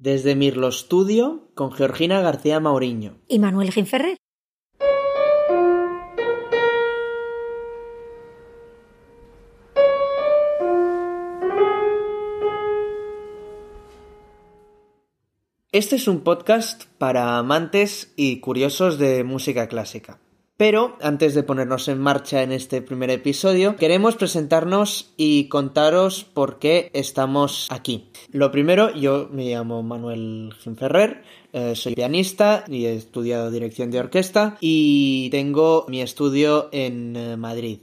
Desde Mirlo Studio con Georgina García Mauriño. Y Manuel Ginferrer. Este es un podcast para amantes y curiosos de música clásica. Pero antes de ponernos en marcha en este primer episodio, queremos presentarnos y contaros por qué estamos aquí. Lo primero, yo me llamo Manuel Ginferrer, eh, soy pianista y he estudiado dirección de orquesta y tengo mi estudio en eh, Madrid.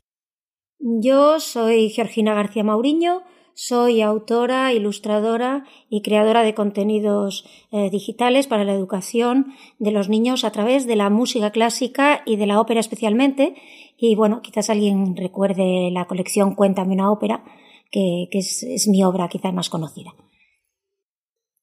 Yo soy Georgina García Mauriño, soy autora, ilustradora y creadora de contenidos eh, digitales para la educación de los niños a través de la música clásica y de la ópera especialmente. Y bueno, quizás alguien recuerde la colección Cuéntame una ópera, que, es, mi obra quizás más conocida.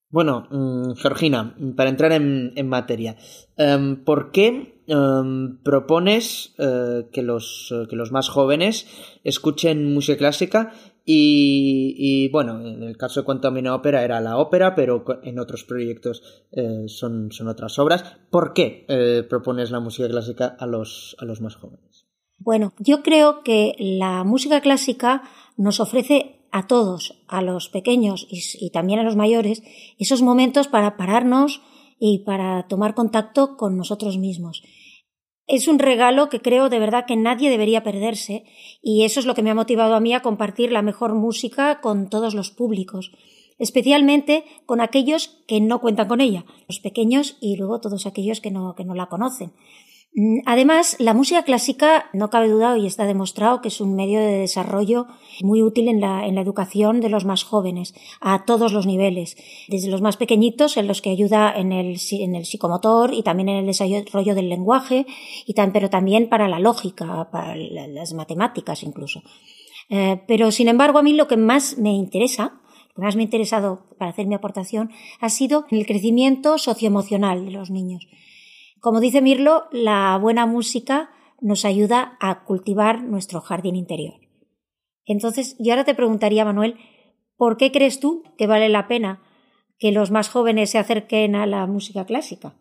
Bueno, mm, Georgina, para entrar en, materia, em, ¿por qué em, propones eh, que, los, que los más jóvenes escuchen música clásica y, bueno, en el caso de Contamina Ópera era la ópera, pero en otros proyectos eh, son, son, otras obras. ¿Por qué eh, propones la música clásica a los, a los más jóvenes? Bueno, yo creo que la música clásica nos ofrece a todos, a los pequeños y también a los mayores, esos momentos para pararnos y para tomar contacto con nosotros mismos es un regalo que creo de verdad que nadie debería perderse y eso es lo que me ha motivado a mí a compartir la mejor música con todos los públicos, especialmente con aquellos que no cuentan con ella, los pequeños y luego todos aquellos que no, que no la conocen. Mm, además, la música clásica, no cabe duda, y está demostrado que es un medio de desarrollo muy útil en la, en la, educación de los más jóvenes, a todos los niveles, desde los más pequeñitos, en los que ayuda en el, en el psicomotor y también en el desarrollo del lenguaje, y pero también para la lógica, para las matemáticas incluso. Eh, pero, sin embargo, a mí lo que más me interesa, lo que más me ha interesado para hacer mi aportación, ha sido el crecimiento socioemocional de los niños como dice Mirlo, la buena música nos ayuda a cultivar nuestro jardín interior. Entonces, yo ahora te preguntaría, Manuel, ¿por qué crees tú que vale la pena que los más jóvenes se acerquen a la música clásica?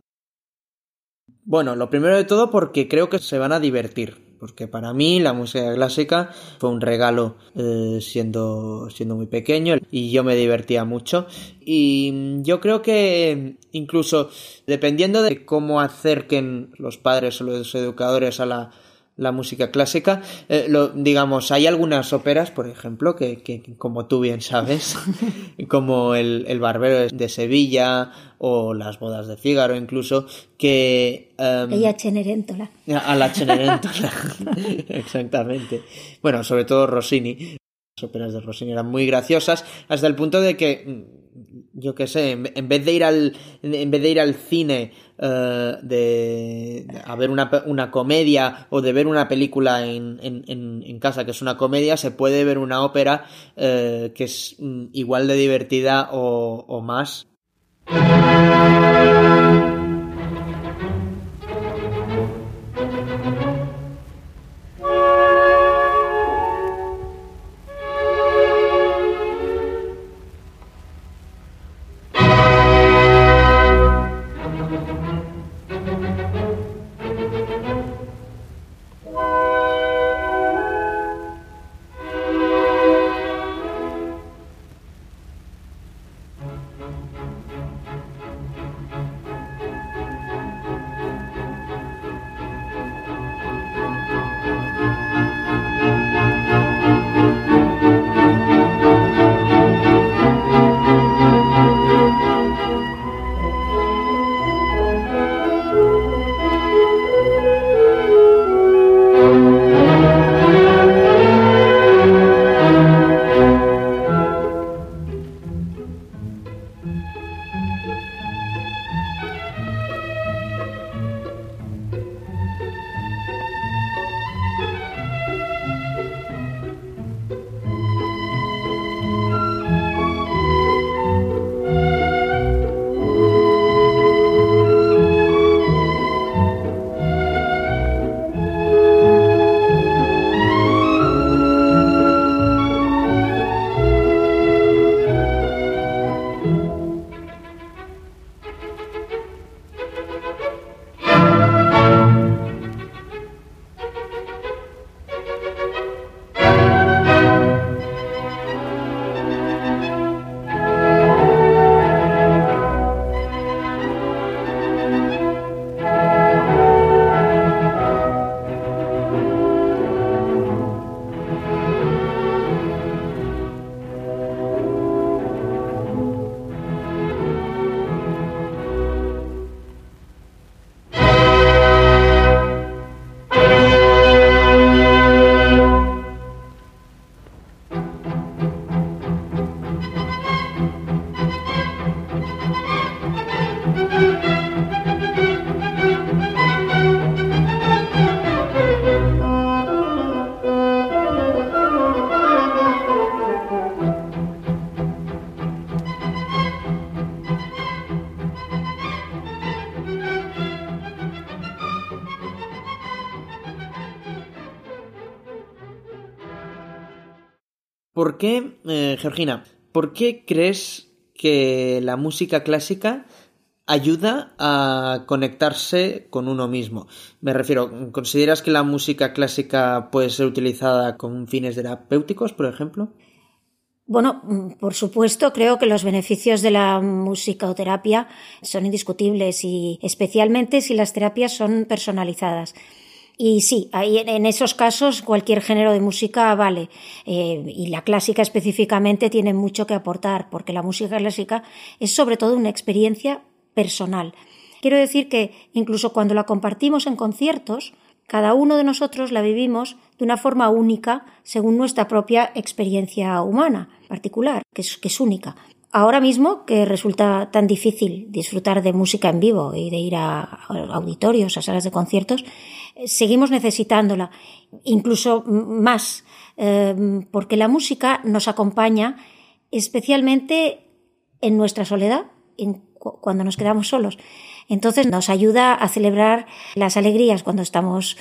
Bueno, lo primero de todo porque creo que se van a divertir porque para mí la música clásica fue un regalo eh, siendo, siendo muy pequeño y yo me divertía mucho. Y yo creo que incluso dependiendo de cómo acerquen los padres o los educadores a la la música clásica. Eh, lo, digamos, hay algunas óperas, por ejemplo, que, que como tú bien sabes, como el, el, Barbero de Sevilla o Las Bodas de Fígaro incluso, que... Um, Ella Cenerentola. A la Cenerentola, exactamente. Bueno, sobre todo Rossini. Las óperas de Rossini eran muy graciosas, hasta el punto de que yo qué sé, en vez de ir al, en vez de ir al cine uh, de, a ver una, una, comedia o de ver una película en, en, en, casa que es una comedia, se puede ver una ópera uh, que es mm, igual de divertida o, o más. ¿Por qué, eh, Georgina, por qué crees que la música clásica ayuda a conectarse con uno mismo. Me refiero, ¿consideras que la música clásica puede ser utilizada con fines terapéuticos, por ejemplo? Bueno, mm, por supuesto, creo que los beneficios de la musicoterapia son indiscutibles y especialmente si las terapias son personalizadas. Y sí, en esos casos cualquier género de música vale. Eh, y la clásica específicamente tiene mucho que aportar, porque la música clásica es sobre todo una experiencia personal. Quiero decir que incluso cuando la compartimos en conciertos, cada uno de nosotros la vivimos de una forma única según nuestra propia experiencia humana particular, que es única. Ahora mismo, que resulta tan difícil disfrutar de música en vivo y de ir a auditorios, a salas de conciertos, eh, seguimos necesitándola, incluso más, eh, porque la música nos acompaña especialmente en nuestra soledad, cuando nos quedamos solos. Entonces nos ayuda a celebrar las alegrías cuando estamos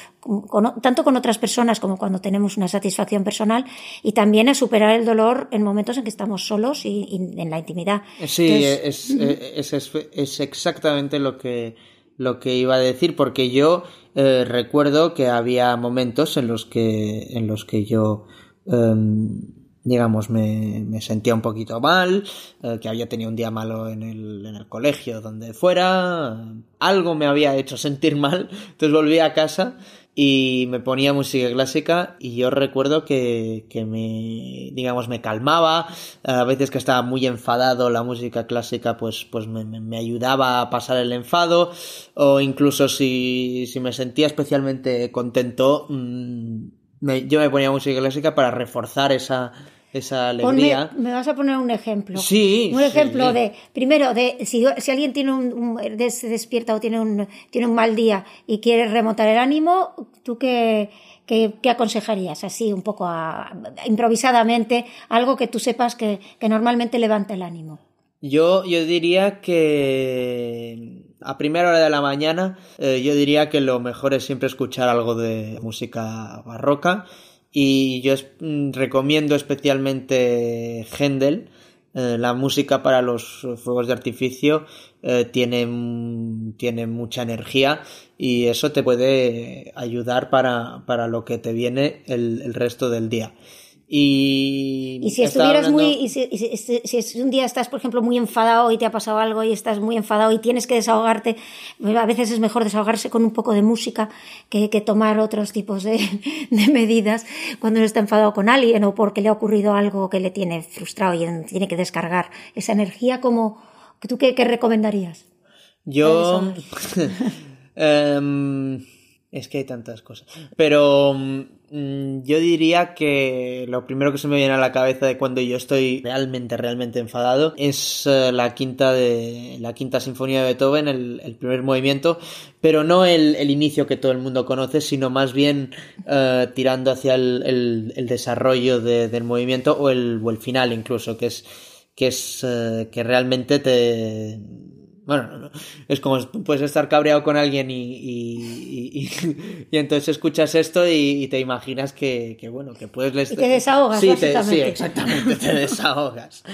tanto con otras personas como cuando tenemos una satisfacción personal y también a superar el dolor en momentos en que estamos solos y, en la intimidad. Sí, es, es, exactamente lo que lo que iba a decir porque yo eh, recuerdo que había momentos en los que en los que yo em, digamos, me, me, sentía un poquito mal, eh, que había tenido un día malo en el, en el colegio, donde fuera, algo me había hecho sentir mal, entonces volví a casa y me ponía música clásica y yo recuerdo que, que me, digamos, me calmaba, a veces que estaba muy enfadado la música clásica pues, pues me, me ayudaba a pasar el enfado o incluso si, si me sentía especialmente contento, mmm, yo me ponía música clásica para reforzar esa, esa alegría. me vas a poner un ejemplo. Sí. Un ejemplo de, primero, de si, si alguien tiene un, se despierta o tiene un, tiene un mal día y quiere remontar el ánimo, ¿tú qué, qué, aconsejarías? Así, un poco improvisadamente, algo que tú sepas que, que normalmente levanta el ánimo. Yo, yo diría que a primera hora de la mañana, eh, yo diría que lo mejor es siempre escuchar algo de música barroca y yo mm, recomiendo especialmente Händel. Eh, la música para los fuegos de artificio eh, tiene, tiene mucha energía y eso te puede ayudar para, para lo que te viene el resto del día. Y, y si estuvieras muy, y si, si, un día estás, por ejemplo, muy enfadado y te ha pasado algo y estás muy enfadado y tienes que desahogarte, a veces es mejor desahogarse con un poco de música que, que tomar otros tipos de, de, medidas cuando uno está enfadado con alguien o porque le ha ocurrido algo que le tiene frustrado y tiene que descargar esa energía como, ¿tú qué, qué recomendarías? Yo, um, es que hay tantas cosas, pero Mm, yo diría que lo primero que se me viene a la cabeza de cuando yo estoy realmente, realmente enfadado es eh, la quinta de la quinta sinfonía de Beethoven, el, primer movimiento, pero no el, inicio que todo el mundo conoce, sino más bien eh, tirando hacia el, desarrollo del movimiento o el, o el final incluso, que es que es eh, que realmente te bueno, es como puedes estar cabreado con alguien y, y, y, entonces escuchas esto y, te imaginas que, que, bueno, que puedes... Y te desahogas, sí, sí, exactamente, te desahogas.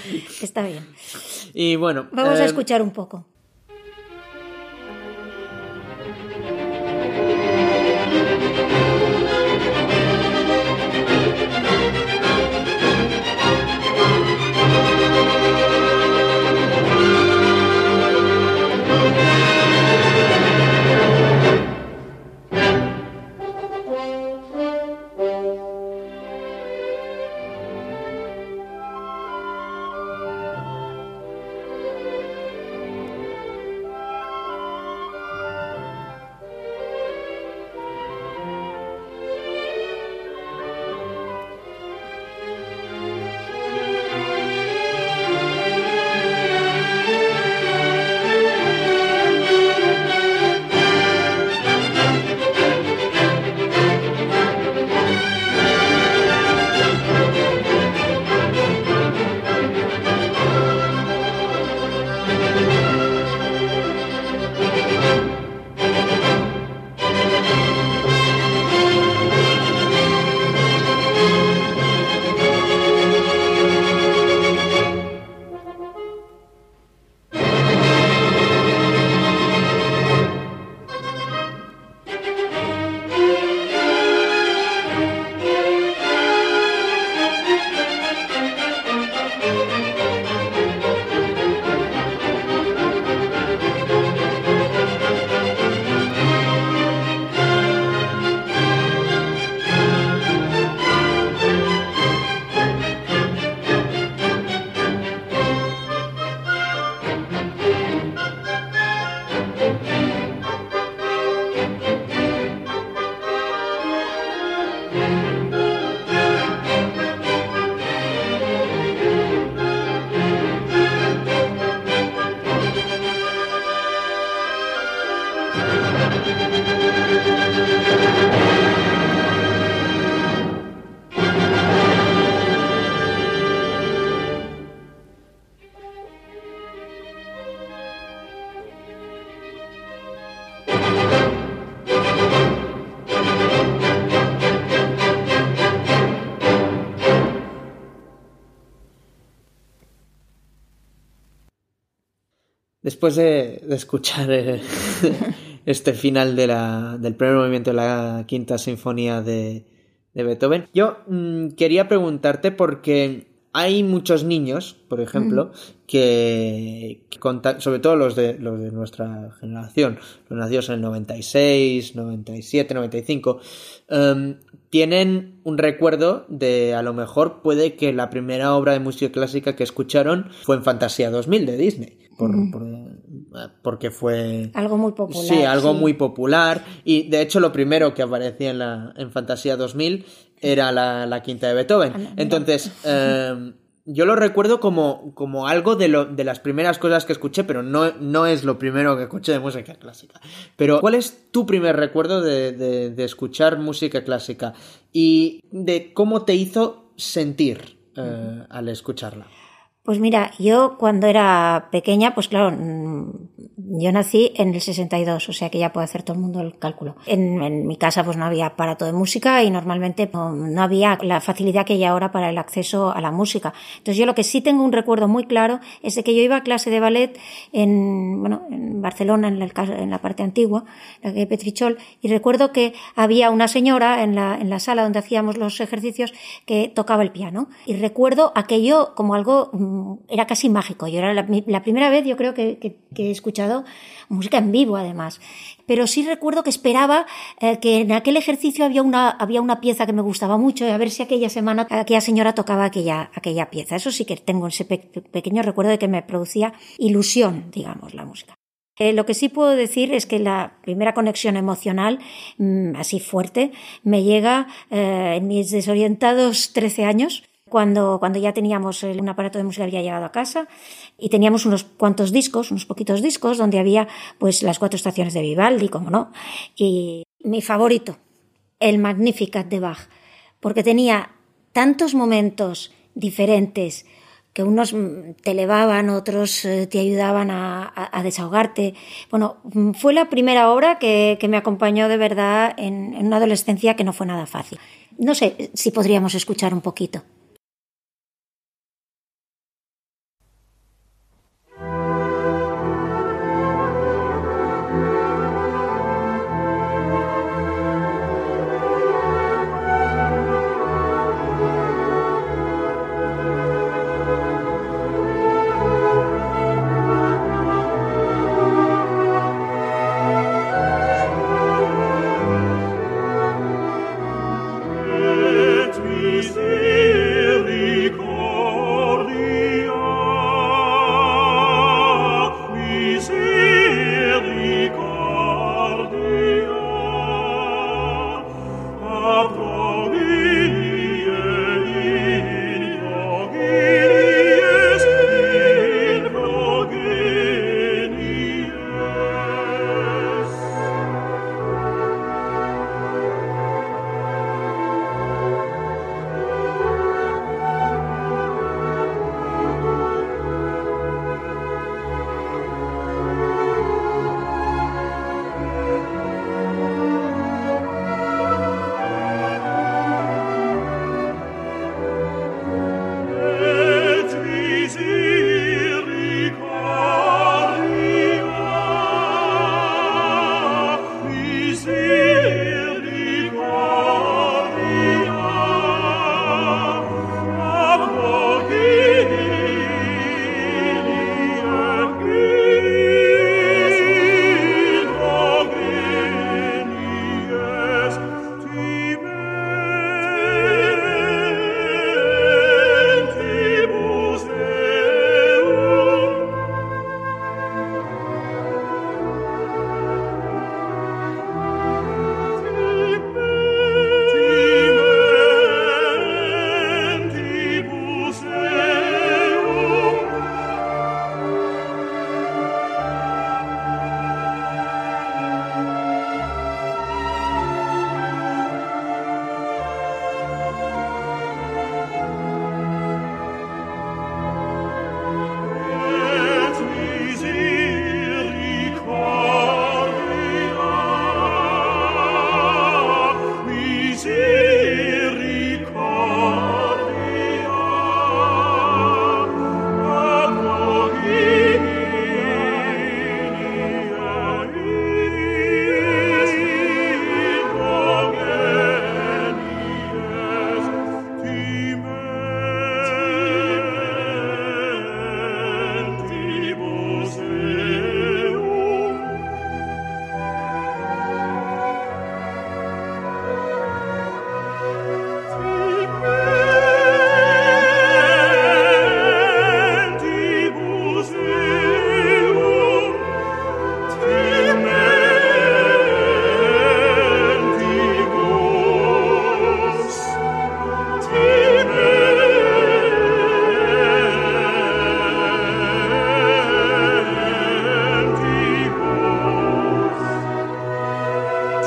Está bien. Y bueno... Vamos a eh, escuchar un poco. Después de, escuchar eh, este final del primer movimiento de la quinta sinfonía de, Beethoven, yo mm, quería preguntarte porque hay muchos niños, por ejemplo, que, sobre todo los de, los de nuestra generación, los nacidos en el 96, 97, 95, tienen un recuerdo de a lo mejor puede que la primera obra de música clásica que escucharon fue en Fantasía 2000 de Disney porque fue algo muy popular. Sí, algo muy popular. Y de hecho lo primero que aparecía en, la, en Fantasía 2000 era la, quinta de Beethoven. Ah, Entonces, em, yo lo recuerdo como, como algo de, lo, de las primeras cosas que escuché, pero no, no es lo primero que escuché de música clásica. Pero, ¿cuál es tu primer recuerdo de, de, escuchar música clásica? Y de cómo te hizo sentir eh, al escucharla. Pues mira, yo cuando era pequeña, pues claro, mm, yo nací en el 62, o sea que ya puede hacer todo el mundo el cálculo. En, mi casa pues no había aparato de música y normalmente no, había la facilidad que hay ahora para el acceso a la música. Entonces yo lo que sí tengo un recuerdo muy claro es de que yo iba a clase de ballet en, bueno, en Barcelona, en, el, en la parte antigua, la de Petrichol, y recuerdo que había una señora en la, en la sala donde hacíamos los ejercicios que tocaba el piano. Y recuerdo aquello como algo mm, era casi mágico. Yo era la, primera vez, yo creo que, he escuchado música en vivo, además. Pero sí recuerdo que esperaba eh, que en aquel ejercicio había una, había una pieza que me gustaba mucho y a ver si aquella semana aquella señora tocaba aquella, aquella pieza. Eso sí que tengo ese pequeño recuerdo de que me producía ilusión, digamos, la música. Eh, lo que sí puedo decir es que la primera conexión emocional, mm, así fuerte, me llega eh, en mis desorientados 13 años, cuando, cuando ya teníamos un aparato de música había llegado a casa y teníamos unos cuantos discos, unos poquitos discos, donde había pues las cuatro estaciones de Vivaldi, como no, y mi favorito, el Magnificat de Bach, porque tenía tantos momentos diferentes que unos te elevaban, otros eh, te ayudaban a, desahogarte. Bueno, fue la primera obra que, me acompañó de verdad en una adolescencia que no fue nada fácil. No sé si podríamos escuchar un poquito.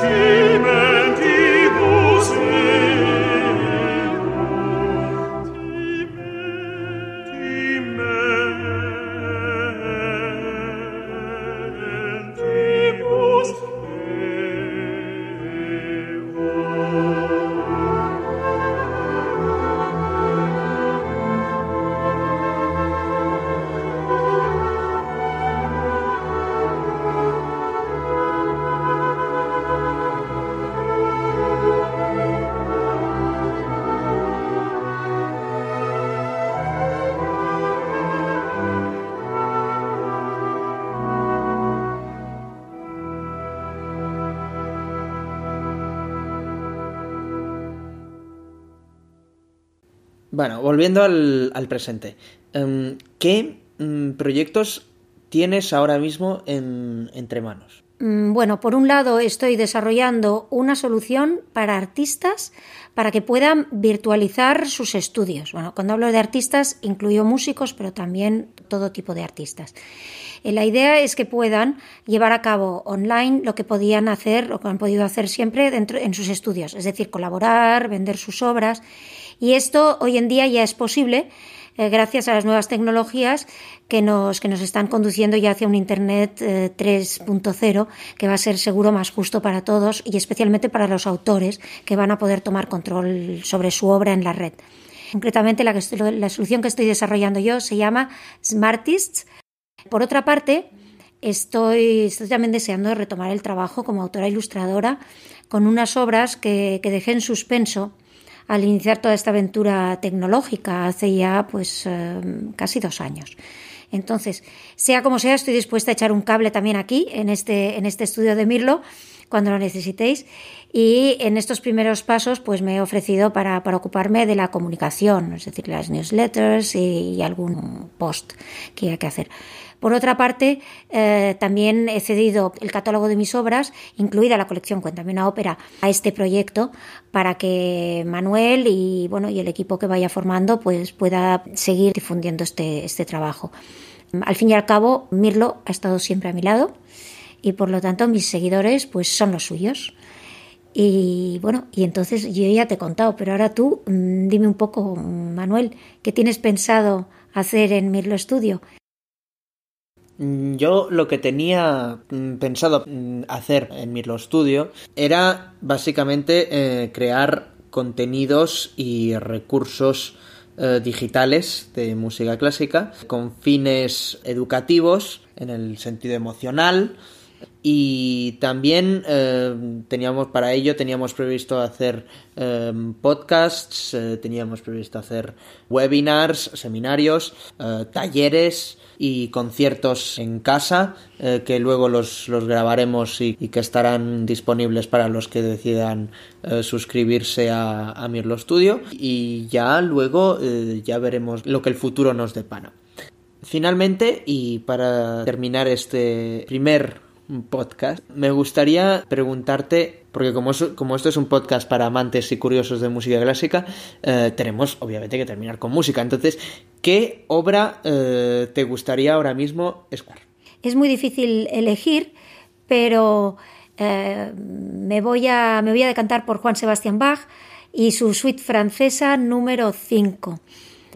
Jesus. Bueno, volviendo al, presente. Em, ¿Qué mm, proyectos tienes ahora mismo entre manos? Mm, bueno, por un lado estoy desarrollando una solución para artistas para que puedan virtualizar sus estudios. Bueno, cuando hablo de artistas incluyo músicos, pero también todo tipo de artistas. Eh, la idea es que puedan llevar a cabo online lo que podían hacer, o que han podido hacer siempre dentro, en sus estudios, es decir, colaborar, vender sus obras. Y esto hoy en día ya es posible eh, gracias a las nuevas tecnologías que nos, que nos están conduciendo ya hacia un Internet 3.0 eh, que va a ser seguro más justo para todos y especialmente para los autores que van a poder tomar control sobre su obra en la red. Concretamente, la, la solución que estoy desarrollando yo se llama Smartists. Por otra parte, estoy, estoy también deseando retomar el trabajo como autora ilustradora con unas obras que, que dejé en suspenso al iniciar toda esta aventura tecnológica hace ya pues eh, casi dos años. Entonces, sea como sea, estoy dispuesta a echar un cable también aquí, en este, en este estudio de Mirlo, cuando lo necesitéis. Y en estos primeros pasos, pues me he ofrecido para, para ocuparme de la comunicación, es decir, las newsletters y, y algún post que haya que hacer. Por otra parte, eh, también he cedido el catálogo de mis obras, incluida la colección Cuéntame una ópera, a este proyecto para que Manuel y bueno y el equipo que vaya formando pues pueda seguir difundiendo este, este trabajo. Al fin y al cabo, Mirlo ha estado siempre a mi lado y por lo tanto mis seguidores pues son los suyos. Y bueno, y entonces yo ya te he contado, pero ahora tú mm, dime un poco, Manuel, ¿qué tienes pensado hacer en Mirlo Studio? Mm, yo lo que tenía mm, pensado mm, hacer en Mirlo Studio era básicamente eh, crear contenidos y recursos eh, digitales de música clásica con fines educativos en el sentido emocional y también eh, teníamos para ello teníamos previsto hacer podcasts teníamos previsto hacer webinars seminarios talleres y conciertos en casa eh, que luego los, grabaremos y, que estarán disponibles para los que decidan eh, suscribirse a, a, Mirlo Studio y ya luego eh, ya veremos lo que el futuro nos depara. Finalmente, y para terminar este primer podcast, me gustaría preguntarte, porque como, como esto es un podcast para amantes y curiosos de música clásica, eh, tenemos obviamente que terminar con música. Entonces, ¿qué obra eh, te gustaría ahora mismo escuchar? Es muy difícil elegir, pero eh, me, voy a, me voy a decantar por Juan Sebastián Bach y su suite francesa número 5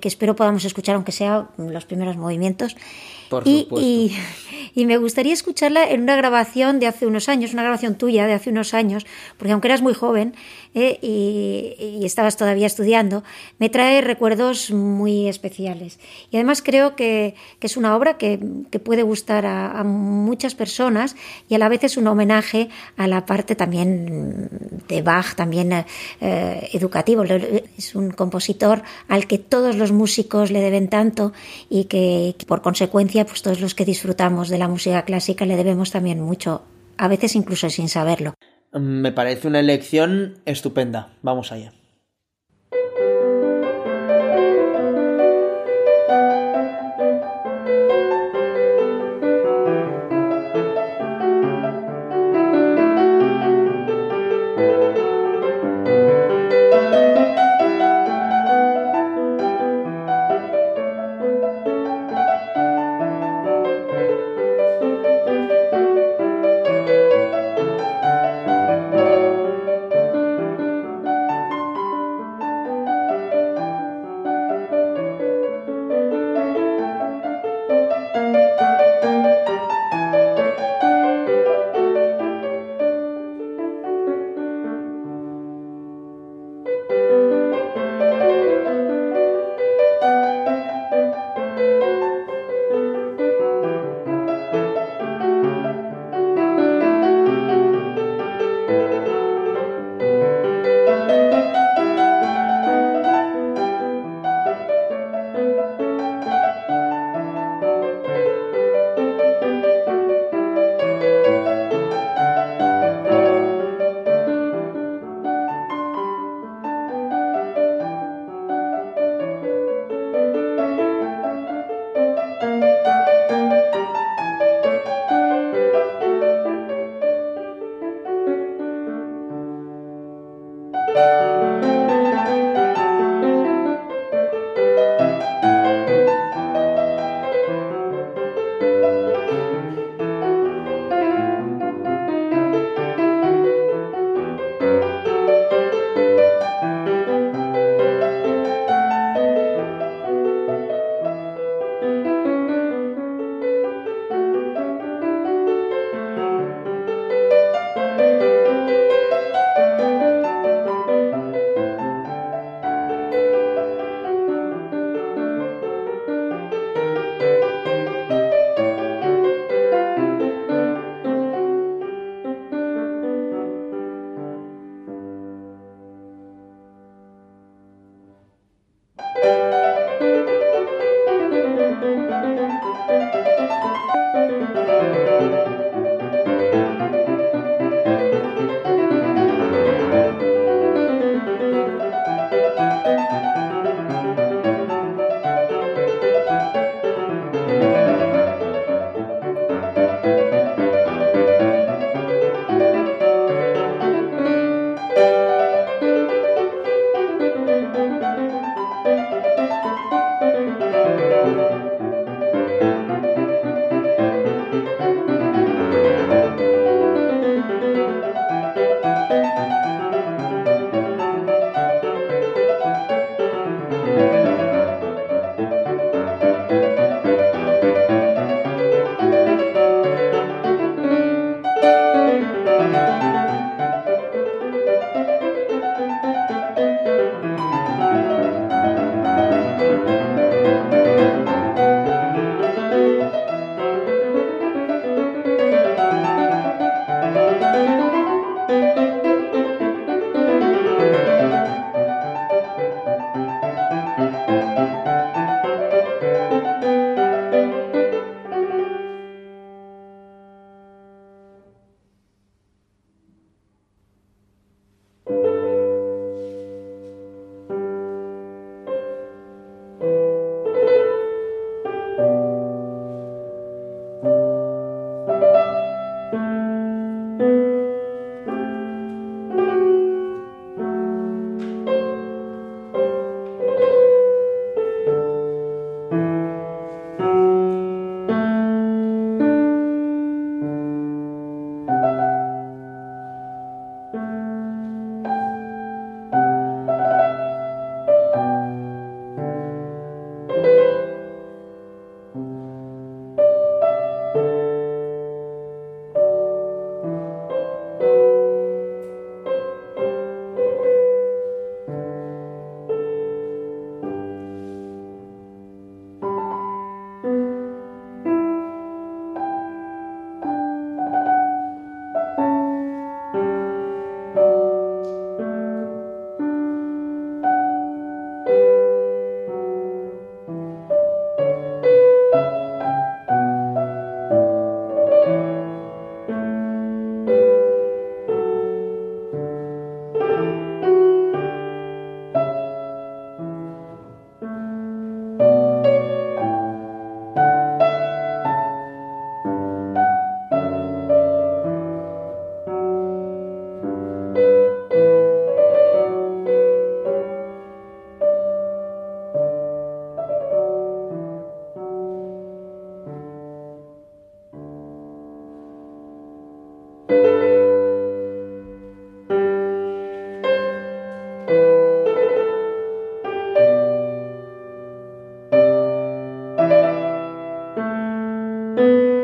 que espero podamos escuchar, aunque sea los primeros movimientos. Por y, y, y, me gustaría escucharla en una grabación de hace unos años, una grabación tuya de hace unos años, porque aunque eras muy joven eh, y, estabas todavía estudiando, me trae recuerdos muy especiales. Y además creo que, que es una obra que, que puede gustar a, a, muchas personas y a la vez es un homenaje a la parte también de Bach, también eh, educativo. Es un compositor al que todos los músicos le deben tanto y que, por pues todos los que disfrutamos de la música clásica le debemos también mucho, a veces incluso sin saberlo. Me parece una elección estupenda. Vamos allá. Música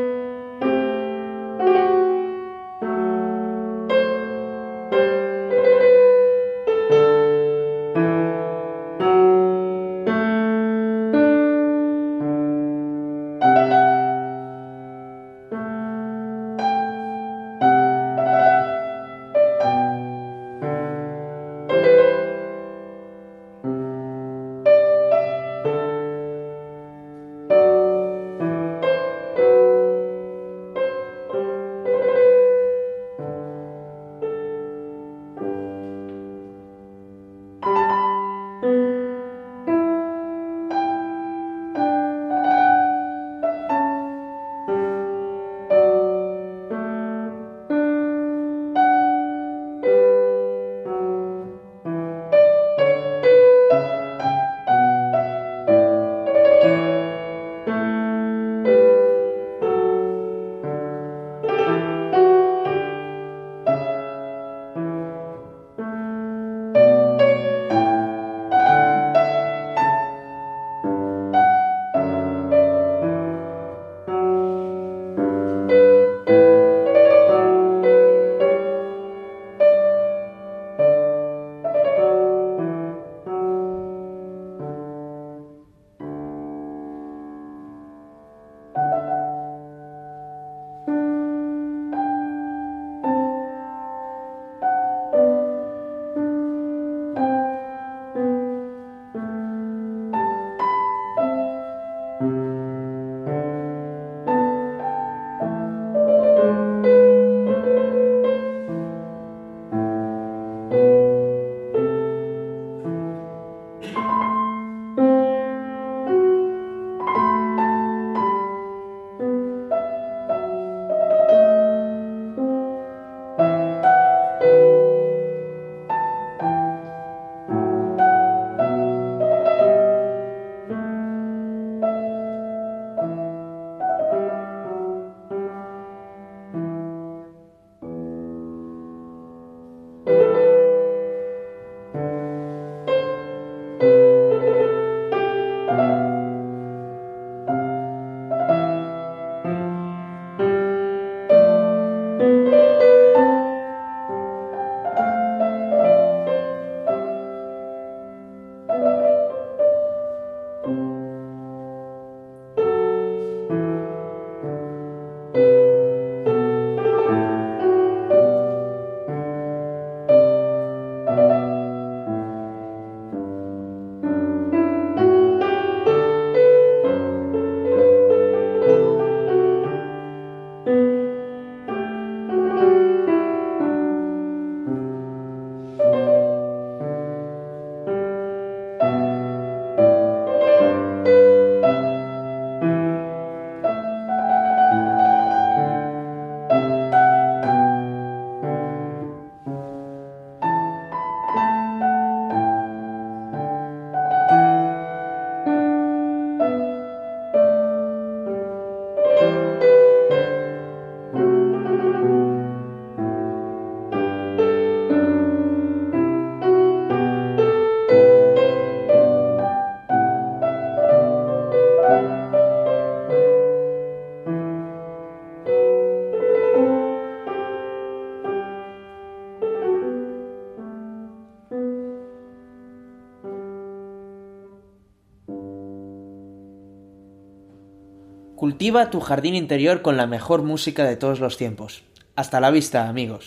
Cultiva tu jardín interior con la mejor música de todos los tiempos. Hasta la vista, amigos.